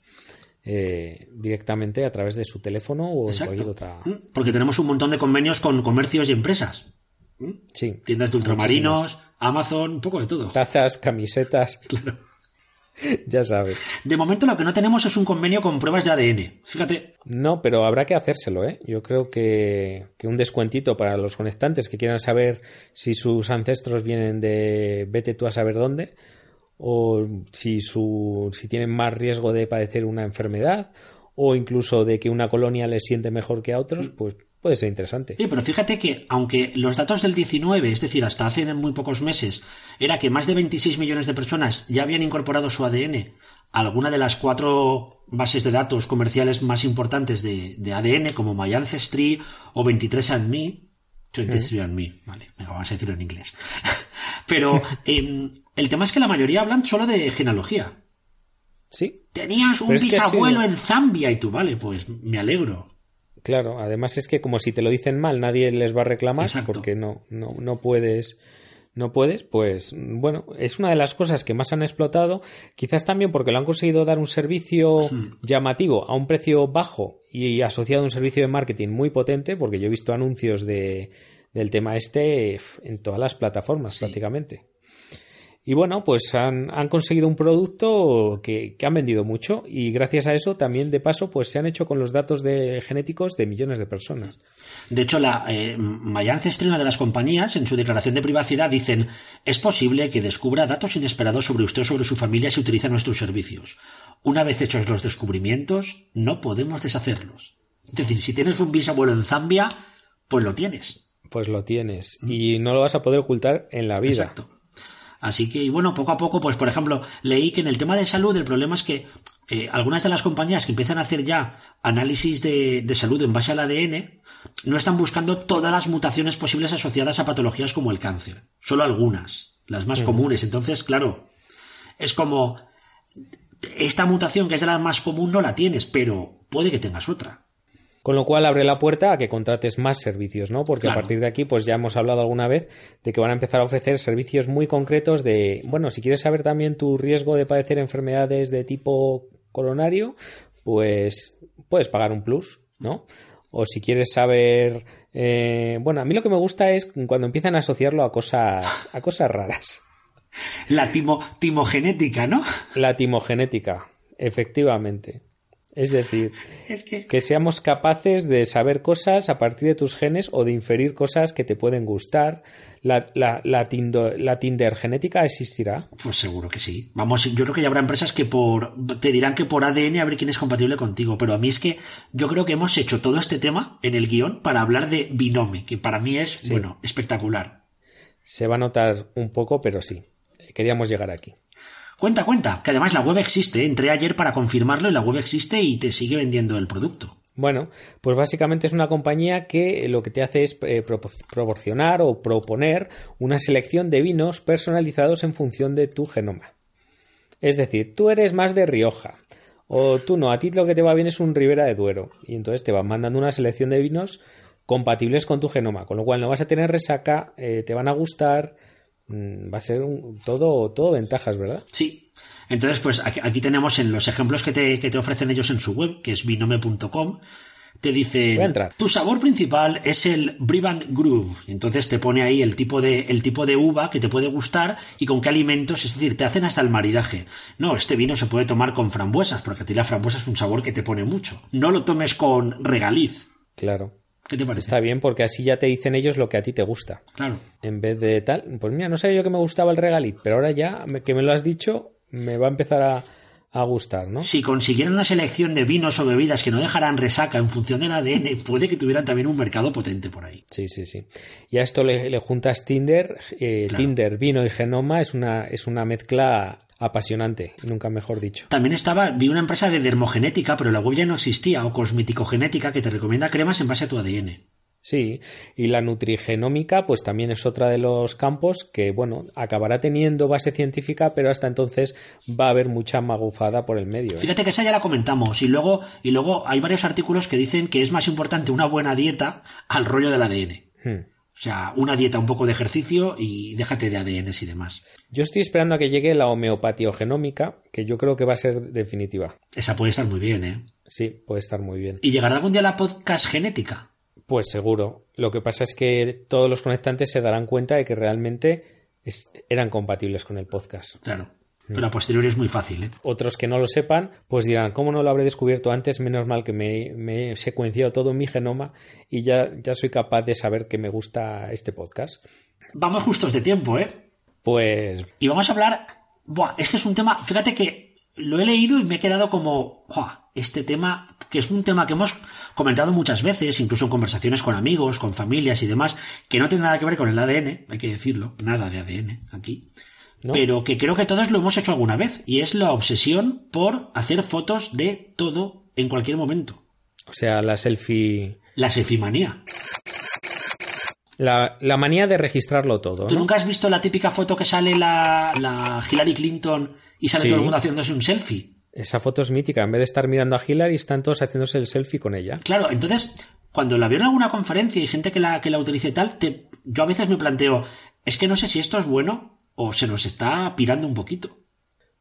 eh, directamente a través de su teléfono o en cualquier otra. Mm, Porque tenemos un montón de convenios con comercios y empresas. Sí. Tiendas de ultramarinos, Amazon, un poco de todo. Tazas, camisetas. Claro. ya sabes. De momento lo que no tenemos es un convenio con pruebas de ADN. Fíjate, No, pero habrá que hacérselo, ¿eh? Yo creo que, que un descuentito para los conectantes que quieran saber si sus ancestros vienen de vete tú a saber dónde, o si, su, si tienen más riesgo de padecer una enfermedad, o incluso de que una colonia les siente mejor que a otros, pues puede ser interesante. Oye, pero fíjate que aunque los datos del 19, es decir, hasta hace muy pocos meses, era que más de 26 millones de personas ya habían incorporado su ADN a alguna de las cuatro bases de datos comerciales más importantes de, de ADN, como My Ancestry o 23andMe, 23andMe, vale, venga, vamos a decirlo en inglés. Pero em, el tema es que la mayoría hablan solo de genealogía. Sí, Tenías un bisabuelo sí. en Zambia y tú, vale, pues me alegro. Claro. Además es que como si te lo dicen mal, nadie les va a reclamar Exacto. porque no, no, no puedes. No puedes, pues bueno, es una de las cosas que más han explotado, quizás también porque lo han conseguido dar un servicio llamativo a un precio bajo y asociado a un servicio de marketing muy potente, porque yo he visto anuncios de, del tema este en todas las plataformas prácticamente. Y bueno, pues han, han conseguido un producto que, que han vendido mucho y gracias a eso también de paso pues se han hecho con los datos de genéticos de millones de personas. De hecho, la eh, una de las compañías, en su declaración de privacidad dicen es posible que descubra datos inesperados sobre usted o sobre su familia si utiliza nuestros servicios. Una vez hechos los descubrimientos, no podemos deshacerlos. Es decir, si tienes un bisabuelo en Zambia, pues lo tienes. Pues lo tienes y no lo vas a poder ocultar en la vida. Exacto. Así que, y bueno, poco a poco, pues por ejemplo, leí que en el tema de salud el problema es que eh, algunas de las compañías que empiezan a hacer ya análisis de, de salud en base al ADN no están buscando todas las mutaciones posibles asociadas a patologías como el cáncer, solo algunas, las más comunes. Entonces, claro, es como esta mutación que es de la más común no la tienes, pero puede que tengas otra. Con lo cual abre la puerta a que contrates más servicios, ¿no? Porque Claro. a partir de aquí, pues ya hemos hablado alguna vez de que van a empezar a ofrecer servicios muy concretos de, bueno, si quieres saber también tu riesgo de padecer enfermedades de tipo coronario, pues puedes pagar un plus, ¿no? O si quieres saber, eh, bueno, a mí lo que me gusta es cuando empiezan a asociarlo a cosas, a cosas raras. La timo, timogenética, ¿no? La timogenética, efectivamente. Es decir, Es que... que seamos capaces de saber cosas a partir de tus genes o de inferir cosas que te pueden gustar. La, la, la, tindo- la Tinder genética existirá. Pues seguro que sí. Vamos, yo creo que ya habrá empresas que por te dirán que por ADN a ver quién es compatible contigo, pero a mí es que yo creo que hemos hecho todo este tema en el guion para hablar de Binomi, que para mí es, bueno, espectacular. Se va a notar un poco, pero sí. Queríamos llegar aquí. Cuenta, cuenta, que además la web existe, ¿eh? entré ayer para confirmarlo y la web existe y te sigue vendiendo el producto. Bueno, pues básicamente es una compañía que lo que te hace es eh, propo- proporcionar o proponer una selección de vinos personalizados en función de tu genoma. Es decir, tú eres más de Rioja o tú no, a ti lo que te va bien es un Ribera de Duero y entonces te van mandando una selección de vinos compatibles con tu genoma, con lo cual no vas a tener resaca, eh, te van a gustar, va a ser un- todo, todo ventajas, ¿verdad? Sí. Entonces, pues aquí, aquí tenemos en los ejemplos que te, que te ofrecen ellos en su web, que es binome.com, te dice tu sabor principal es el Briband Groove. Entonces te pone ahí el tipo de el tipo de uva que te puede gustar y con qué alimentos, es decir, te hacen hasta el maridaje. No, este vino se puede tomar con frambuesas, porque a ti la frambuesa es un sabor que te pone mucho. No lo tomes con regaliz. Claro. ¿Qué te parece? Está bien porque así ya te dicen ellos lo que a ti te gusta. Claro. En vez de tal, pues mira, no sabía yo que me gustaba el regalit, pero ahora ya que me lo has dicho, me va a empezar a, a gustar, ¿no? Si consiguieran una selección de vinos o bebidas que no dejaran resaca en función del ADN, puede que tuvieran también un mercado potente por ahí. Sí, sí, sí. Y a esto le, le juntas Tinder, eh, Claro. Tinder, vino y genoma, es una, es una mezcla apasionante, nunca mejor dicho. También estaba, vi una empresa de dermogenética, pero la web ya no existía, o cosmeticogenética, que te recomienda cremas en base a tu ADN. Sí, y la nutrigenómica, pues también es otra de los campos que, bueno, acabará teniendo base científica, pero hasta entonces va a haber mucha magufada por el medio. ¿eh? Fíjate que esa ya la comentamos, y luego, y luego hay varios artículos que dicen que es más importante una buena dieta al rollo del ADN. Hmm. O sea, una dieta, un poco de ejercicio y déjate de ADNs y demás. Yo estoy esperando a que llegue la homeopatiogenómica, que yo creo que va a ser definitiva. Esa puede estar muy bien, ¿eh? Sí, puede estar muy bien. ¿Y llegará algún día la podcast genética? Pues seguro. Lo que pasa es que todos los conectantes se darán cuenta de que realmente eran compatibles con el podcast. Claro. Pero a posteriori es muy fácil, ¿eh? Otros que no lo sepan, pues dirán, ¿cómo no lo habré descubierto antes? Menos mal que me, me he secuenciado todo mi genoma y ya, ya soy capaz de saber que me gusta este podcast. Vamos justos de tiempo, ¿eh? Pues Y vamos a hablar. Buah, es que es un tema. Fíjate que lo he leído y me he quedado como. Buah, este tema. Que es un tema que hemos comentado muchas veces, incluso en conversaciones con amigos, con familias y demás, que no tiene nada que ver con el ADN, hay que decirlo, nada de ADN aquí. ¿No? Pero que creo que todos lo hemos hecho alguna vez, y es la obsesión por hacer fotos de todo en cualquier momento. O sea, la selfie. La sefimanía. La, la manía de registrarlo todo, ¿Tú ¿no? nunca has visto la típica foto que sale la, la Hillary Clinton y sale Sí. todo el mundo haciéndose un selfie? Esa foto es mítica. En vez de estar mirando a Hillary, están todos haciéndose el selfie con ella. Claro, entonces, cuando la veo en alguna conferencia y gente que la, que la utilice tal, te- yo a veces me planteo, es que no sé si esto es bueno o se nos está pirando un poquito.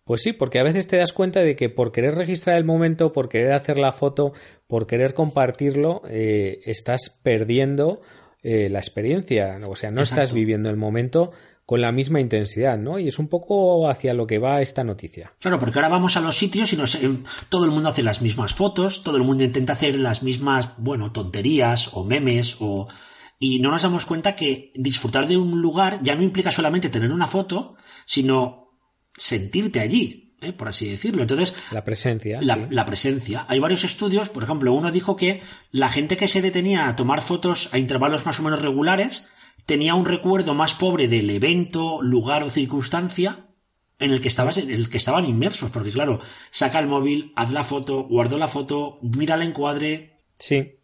Pues sí, porque a veces te das cuenta de que por querer registrar el momento, por querer hacer la foto, por querer compartirlo, eh, estás perdiendo eh, la experiencia. O sea, no estás viviendo el momento con la misma intensidad, ¿no? Y es un poco hacia lo que va esta noticia. Claro, porque ahora vamos a los sitios y nos, em, todo el mundo hace las mismas fotos, todo el mundo intenta hacer las mismas, bueno, tonterías o memes o... Y no nos damos cuenta que disfrutar de un lugar ya no implica solamente tener una foto, sino sentirte allí, ¿eh? por así decirlo. Entonces, La presencia. la, sí. la presencia. Hay varios estudios, por ejemplo, uno dijo que la gente que se detenía a tomar fotos a intervalos más o menos regulares tenía un recuerdo más pobre del evento, lugar o circunstancia en el que estabas, en el que estaban inmersos, porque claro, saca el móvil, haz la foto, guardo la foto, mira el encuadre. Sí.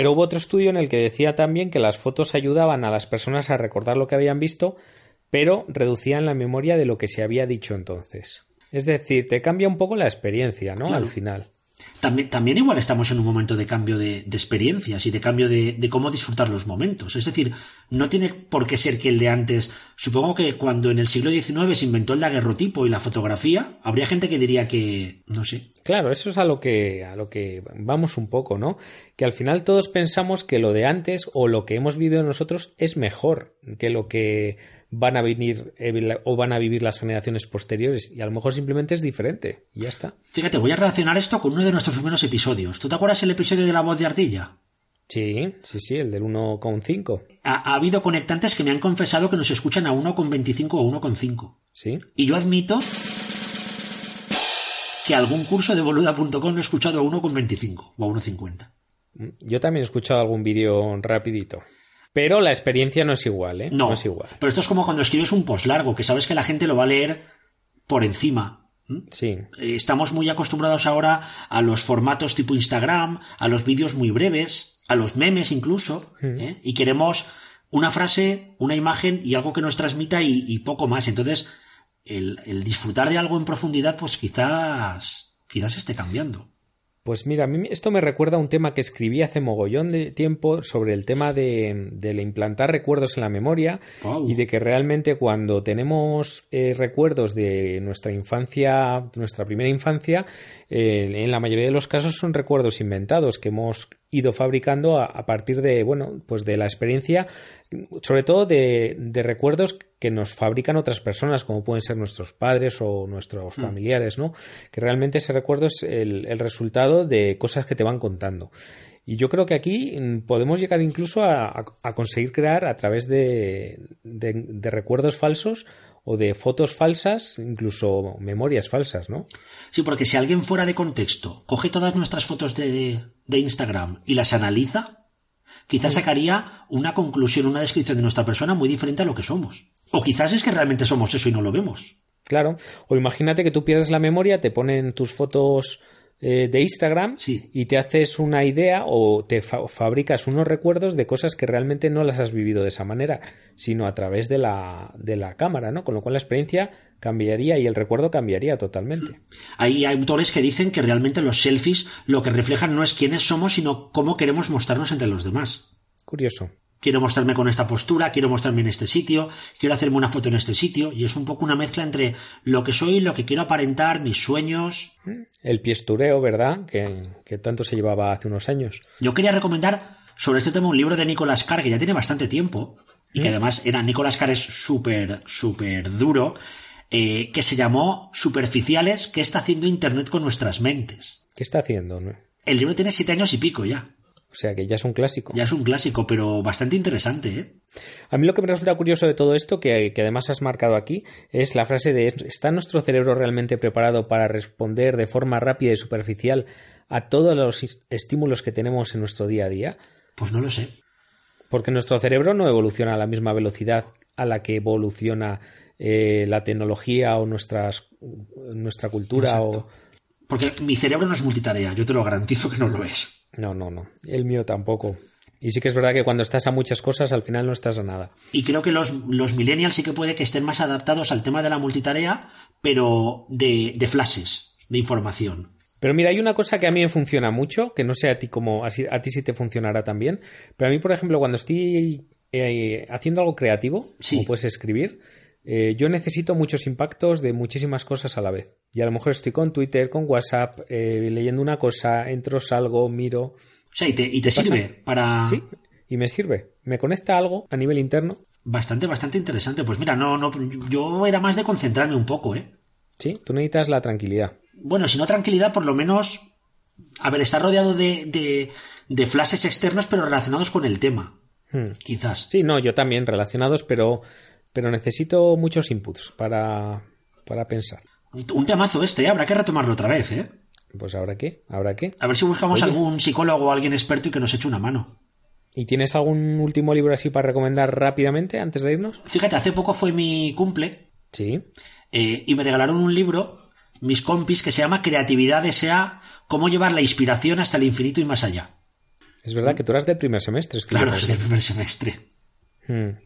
Pero hubo otro estudio en el que decía también que las fotos ayudaban a las personas a recordar lo que habían visto, pero reducían la memoria de lo que se había dicho entonces. Es decir, te cambia un poco la experiencia, ¿no? Claro. Al final. También, también igual estamos en un momento de cambio de, experiencias y de cambio de, de cómo disfrutar los momentos. Es decir, no tiene por qué ser que el de antes. Supongo que cuando en el siglo XIX se inventó el daguerrotipo y la fotografía, habría gente que diría que, no sé, Claro, eso es a lo que a lo que vamos un poco, ¿no? Que al final todos pensamos que lo de antes o lo que hemos vivido nosotros es mejor que lo que van a venir eh, o van a vivir las generaciones posteriores y a lo mejor simplemente es diferente y ya está. Fíjate, voy a relacionar esto con uno de nuestros primeros episodios. ¿Tú te acuerdas el episodio de la voz de ardilla? Sí, sí, sí, el del 1,5. Ha, ha habido conectantes que me han confesado que nos escuchan a 1,25 o 1,5. Sí. Y yo admito que algún curso de boluda.com lo he escuchado a 1,25 o a 1,50. Yo también he escuchado algún vídeo rapidito. Pero la experiencia no es igual, ¿eh? No, es igual. pero esto es como cuando escribes un post largo, que sabes que la gente lo va a leer por encima. Sí. Eh, Estamos muy acostumbrados ahora a los formatos tipo Instagram, a los vídeos muy breves, a los memes incluso, ¿eh? y queremos una frase, una imagen y algo que nos transmita y, y poco más. Entonces, el, el disfrutar de algo en profundidad, pues quizás, quizás esté cambiando. Pues mira, a mí esto me recuerda a un tema que escribí hace mogollón de tiempo sobre el tema de, implantar recuerdos en la memoria y de que realmente cuando tenemos eh, recuerdos de nuestra infancia, nuestra primera infancia, eh, en la mayoría de los casos son recuerdos inventados que hemos ido fabricando a, a, partir de, bueno, pues de la experiencia, sobre todo de, de, recuerdos que nos fabrican otras personas, como pueden ser nuestros padres o nuestros mm. familiares, ¿no? Que realmente ese recuerdo es el, el resultado de cosas que te van contando. Y yo creo que aquí mm, podemos llegar incluso a, a conseguir crear a través de, de, de, recuerdos falsos o de fotos falsas, incluso memorias falsas, ¿no? Sí, porque si alguien fuera de contexto coge todas nuestras fotos de, de Instagram y las analiza, quizás sacaría una conclusión, una descripción de nuestra persona muy diferente a lo que somos. O quizás es que realmente somos eso y no lo vemos. Claro. O imagínate que tú pierdes la memoria, te ponen tus fotos eh, de Instagram sí. y te haces una idea o te fa fabricas unos recuerdos de cosas que realmente no las has vivido de esa manera, sino a través de la, de la cámara, ¿no? Con lo cual la experiencia cambiaría y el recuerdo cambiaría totalmente. Hay autores que dicen que realmente los selfies lo que reflejan no es quiénes somos, sino cómo queremos mostrarnos entre los demás. Curioso quiero mostrarme con esta postura, quiero mostrarme en este sitio, quiero hacerme una foto en este sitio, y es un poco una mezcla entre lo que soy, lo que quiero aparentar, mis sueños. El piestureo, ¿verdad? Que, que tanto se llevaba hace unos años. Yo quería recomendar sobre este tema un libro de Nicolás Carr, que ya tiene bastante tiempo, y que además era Nicolás Carr es súper, súper duro, eh, que se llamó Superficiales, ¿qué está haciendo Internet con nuestras mentes? ¿Qué está haciendo? No? El libro tiene siete años y pico ya. O sea que ya es un clásico. Ya es un clásico, pero bastante interesante, ¿eh? A mí lo que me resulta curioso de todo esto, que, que, además has marcado aquí, es la frase de ¿está nuestro cerebro realmente preparado para responder de forma rápida y superficial a todos los estímulos que tenemos en nuestro día a día? Pues no lo sé. Porque nuestro cerebro no evoluciona a la misma velocidad a la que evoluciona eh, la tecnología o nuestras, nuestra cultura Exacto. o... Porque mi cerebro no es multitarea, yo te lo garantizo que no lo es. No, no, no. El mío tampoco. Y sí que es verdad que cuando estás a muchas cosas, al final no estás a nada. Y creo que los, los millennials sí que puede que estén más adaptados al tema de la multitarea, pero de, de flashes, de información. Pero mira, hay una cosa que a mí me funciona mucho, que no sé a ti como a, ti sí te funcionará también, pero a mí, por ejemplo, cuando estoy eh, haciendo algo creativo, Sí. como puedes escribir, eh, yo necesito muchos impactos de muchísimas cosas a la vez. Y a lo mejor estoy con Twitter, con WhatsApp, eh, leyendo una cosa, entro, salgo, miro. O sea, y te, sirve para... Sí, y me sirve. Me conecta a algo a nivel interno. Bastante, bastante interesante. Pues mira, no, no, yo era más de concentrarme un poco, ¿eh? Sí, tú necesitas la tranquilidad. Bueno, si no tranquilidad, por lo menos... A ver, estar rodeado de, de, de flashes externos, pero relacionados con el tema. Hmm. Quizás. Sí, no, yo también relacionados, pero, pero necesito muchos inputs para, para pensar. Un temazo este, ¿eh? habrá que retomarlo otra vez, ¿eh? Pues ahora qué, ahora qué. A ver si buscamos Oye. algún psicólogo o alguien experto y que nos eche una mano. ¿Y tienes algún último libro así para recomendar rápidamente antes de irnos? Fíjate, hace poco fue mi cumple Sí. eh, y me regalaron un libro, mis compis, que se llama Creatividad desea cómo llevar la inspiración hasta el infinito y más allá. Es verdad que tú eras del primer semestre. Claro, ¿sí? del primer semestre. Hmm.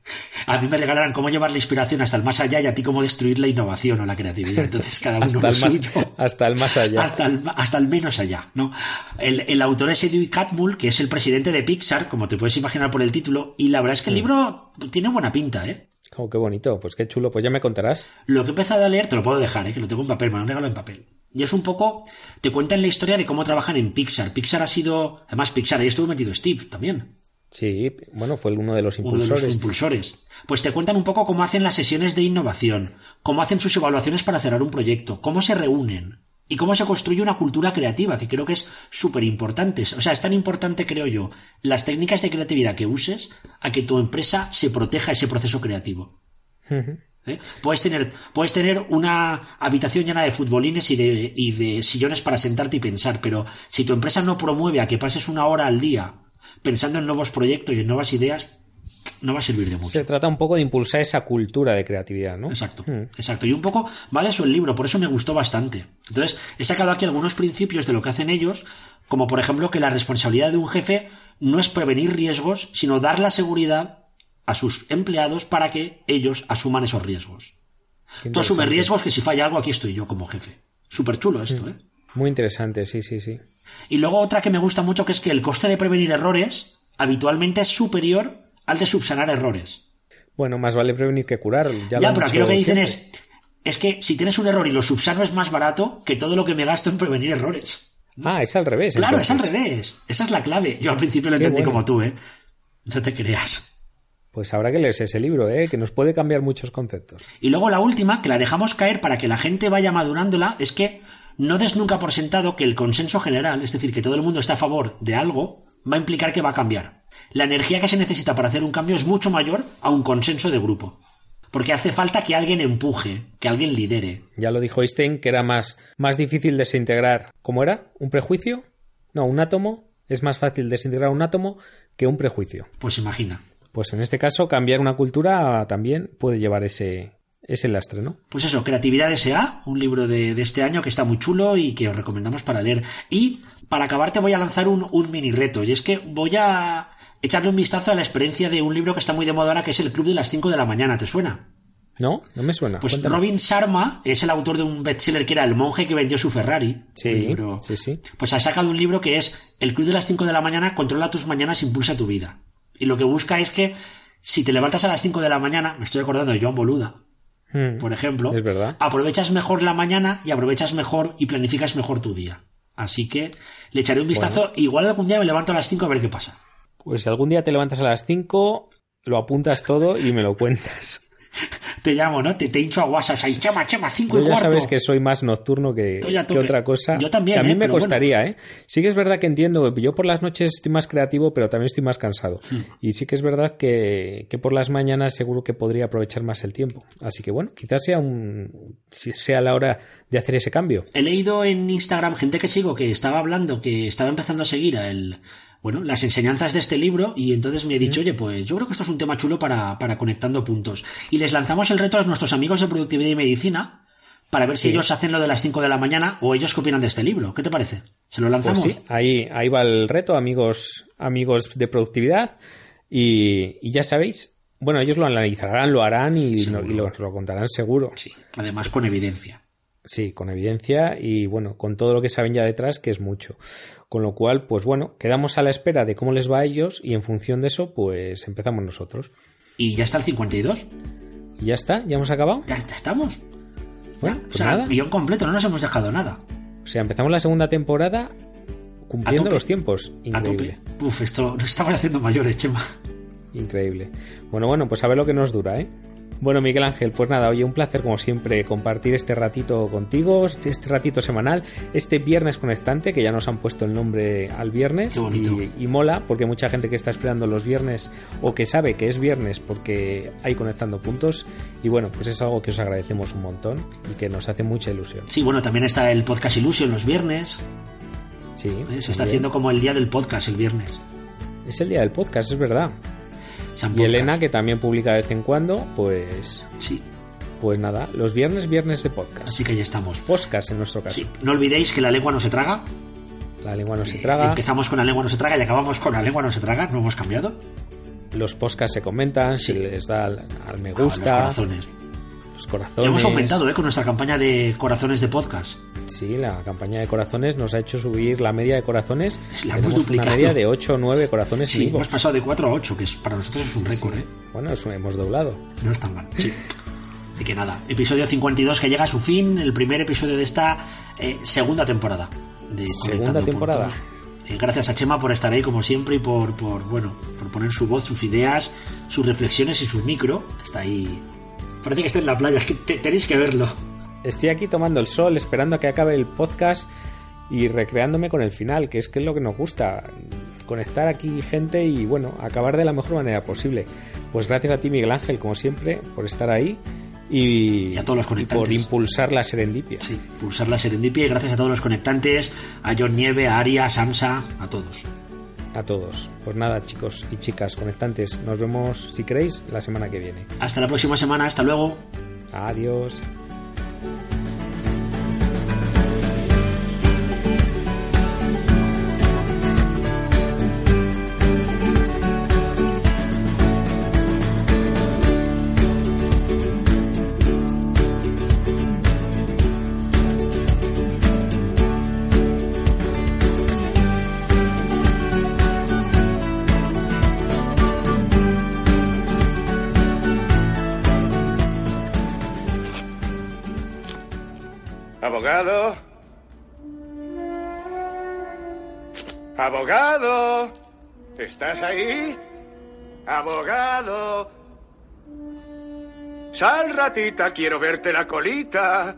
A mí me regalaron cómo llevar la inspiración hasta el más allá y a ti cómo destruir la innovación o la creatividad. Entonces cada uno hasta, lo el más, suyo. hasta el más allá. Hasta el, hasta el menos allá, ¿no? El, el autor es Edwin Catmull, que es el presidente de Pixar, como te puedes imaginar por el título, y la verdad es que el libro tiene buena pinta, ¿eh? Oh, qué bonito, pues qué chulo, pues ya me contarás. Lo que he empezado a leer, te lo puedo dejar, ¿eh? que lo tengo en papel, me lo han regalado en papel. Y es un poco, te cuentan la historia de cómo trabajan en Pixar. Pixar ha sido, además Pixar, ahí estuvo metido Steve también, Sí, bueno, fue uno de los uno de los impulsores. impulsores. Pues te cuentan un poco cómo hacen las sesiones de innovación, cómo hacen sus evaluaciones para cerrar un proyecto, cómo se reúnen y cómo se construye una cultura creativa, que creo que es súper importante. O sea, es tan importante, creo yo, las técnicas de creatividad que uses a que tu empresa se proteja ese proceso creativo. ¿eh? Puedes tener, puedes tener una habitación llena de futbolines y de, y de sillones para sentarte y pensar, pero si tu empresa no promueve a que pases una hora al día pensando en nuevos proyectos y en nuevas ideas, no va a servir de mucho. Se trata un poco de impulsar esa cultura de creatividad, ¿no? Exacto, Hmm. exacto. Y un poco va de eso el libro, por eso me gustó bastante. Entonces, he sacado aquí algunos principios de lo que hacen ellos, como por ejemplo que la responsabilidad de un jefe no es prevenir riesgos, sino dar la seguridad a sus empleados para que ellos asuman esos riesgos. Tú asumes riesgos que si falla algo, aquí estoy yo como jefe. Súper chulo esto, ¿eh? Muy interesante, sí, sí, sí. Y luego otra que me gusta mucho que es que el coste de prevenir errores habitualmente es superior al de subsanar errores. Bueno, más vale prevenir que curar. Ya, Ya, pero aquí lo que dicen es, es que si tienes un error y lo subsano es más barato que todo lo que me gasto en prevenir errores. Ah, es al revés. Claro, entonces. es al revés. Esa es la clave. Yo al principio lo Qué entendí bueno. como tú, ¿eh? No te creas. Pues habrá que leerse ese libro, ¿eh? que nos puede cambiar muchos conceptos. Y luego la última, que la dejamos caer para que la gente vaya madurándola, es que no des nunca por sentado que el consenso general, es decir, que todo el mundo está a favor de algo, va a implicar que va a cambiar. La energía que se necesita para hacer un cambio es mucho mayor a un consenso de grupo. Porque hace falta que alguien empuje, que alguien lidere. Ya lo dijo Einstein que era más, más difícil desintegrar. ¿Cómo era? ¿Un prejuicio? No, un átomo. Es más fácil desintegrar un átomo que un prejuicio. Pues imagina. Pues en este caso, cambiar una cultura también puede llevar ese, ese lastre, ¿no? Pues eso, Creatividad S.A., un libro de, de este año que está muy chulo y que os recomendamos para leer. Y para acabar te voy a lanzar un, un mini reto, y es que voy a echarle un vistazo a la experiencia de un libro que está muy de moda ahora, que es El Club de las 5 de la mañana, ¿te suena? ¿No? No me suena. Pues Cuéntame. Robin Sharma es el autor de un bestseller que era El monje que vendió su Ferrari. Sí, sí, sí. Pues ha sacado un libro que es El Club de las 5 de la mañana, controla tus mañanas, impulsa tu vida. Y lo que busca es que si te levantas a las 5 de la mañana, me estoy acordando de Joan Boluda, Mm, por ejemplo, Es verdad. aprovechas mejor la mañana y aprovechas mejor y planificas mejor tu día. Así que le echaré un vistazo. Igual algún día me levanto a las 5 a ver qué pasa. Pues si algún día te levantas a las 5, lo apuntas todo y me lo cuentas. Te llamo, ¿no? Te, te hincho a WhatsApp. Ahí, chema, chema, 5 Yo y ya cuarto. sabes que soy más nocturno que, que otra cosa. Yo también, mí ¿eh? me costaría, ¿eh? Sí que es verdad que entiendo, yo por las noches estoy más creativo, pero también estoy más cansado. Y sí que es verdad que, que por las mañanas seguro que podría aprovechar más el tiempo. Así que bueno, quizás sea un sea la hora de hacer ese cambio. He leído en Instagram gente que sigo que estaba hablando, que estaba empezando a seguir a el, bueno, las enseñanzas de este libro y entonces me he dicho, oye, pues yo creo que esto es un tema chulo para, para conectando puntos. Y les lanzamos el reto a nuestros amigos de productividad y medicina para ver si ellos hacen lo de las 5 de la mañana o ellos qué opinan de este libro. ¿Qué te parece? ¿Se lo Pues lanzamos? sí, ahí, ahí va el reto, amigos, amigos de productividad. Y, y ya sabéis, bueno, ellos lo analizarán, lo harán y, no- y lo, lo contarán seguro. Sí, además con evidencia. Sí, con evidencia y bueno, con todo lo que saben ya detrás, que es mucho. Con lo cual, pues bueno, quedamos a la espera de cómo les va a ellos y en función de eso, pues empezamos nosotros. Y ya está el 52. Y ya está, ya hemos acabado. Ya estamos. Bueno, Ya, pues o sea, nada. guion completo, no nos hemos dejado nada. O sea, empezamos la segunda temporada cumpliendo los tiempos. A Increíble. tope. Uf, esto nos estamos haciendo mayores, Chema. Increíble. Bueno, bueno, pues a ver lo que nos dura, ¿eh? Bueno, Miguel Ángel, pues nada, oye, un placer como siempre compartir este ratito contigo, este ratito semanal, este viernes conectante, que ya nos han puesto el nombre al viernes. Qué bonito. Y, y mola, porque mucha gente que está esperando los viernes o que sabe que es viernes porque hay conectando puntos. Y bueno, pues es algo que os agradecemos un montón y que nos hace mucha ilusión. Sí, bueno, también está el podcast Illusion los viernes. Sí. ¿eh? Se está haciendo como el día del podcast el viernes. Es el día del podcast, es verdad. San Y. Elena, que también publica de vez en cuando, pues, Sí, pues nada, los viernes, viernes de podcast. así que ya estamos. Podcast en nuestro caso. Sí, no olvidéis que la lengua no se traga. La lengua no se Eh, traga. Empezamos con la lengua no se traga y acabamos con la lengua no se traga. No hemos cambiado. Los podcasts se comentan, Sí. se les da al, me Ah, los gusta, corazones. Los Ya corazones. hemos aumentado ¿eh? con nuestra campaña de corazones de podcast. Sí, la campaña de corazones nos ha hecho subir la media de corazones. La hemos Tenemos una duplicado. media de 8 o 9 corazones Sí, hemos pasado de 4 a 8, que es, para nosotros es un récord, Sí. ¿eh? Bueno, eso hemos doblado. No es tan mal. Sí. Así que nada, episodio 52 que llega a su fin, el primer episodio de esta eh, segunda temporada. De Segunda temporada. Eh, gracias a Chema por estar ahí como siempre y por, por, bueno, por poner su voz, sus ideas, sus reflexiones y su micro, que está ahí. Parece que está en la playa, es que te- tenéis que verlo. Estoy aquí tomando el sol, esperando a que acabe el podcast y recreándome con el final, que es que es lo que nos gusta. Conectar aquí gente y, bueno, acabar de la mejor manera posible. Pues gracias a ti, Miguel Ángel, como siempre, por estar ahí y, Y a todos los y por conectantes. impulsar la serendipia. Sí, pulsar la serendipia y gracias a todos los conectantes, a John Nieve, a Aria, a Samsa, a todos. A todos. Pues nada, chicos y chicas conectantes, nos vemos, si queréis, la semana que viene. Hasta la próxima semana, hasta luego. Adiós. Abogado, ¿estás ahí? Abogado. Sal, ratita, quiero verte la colita.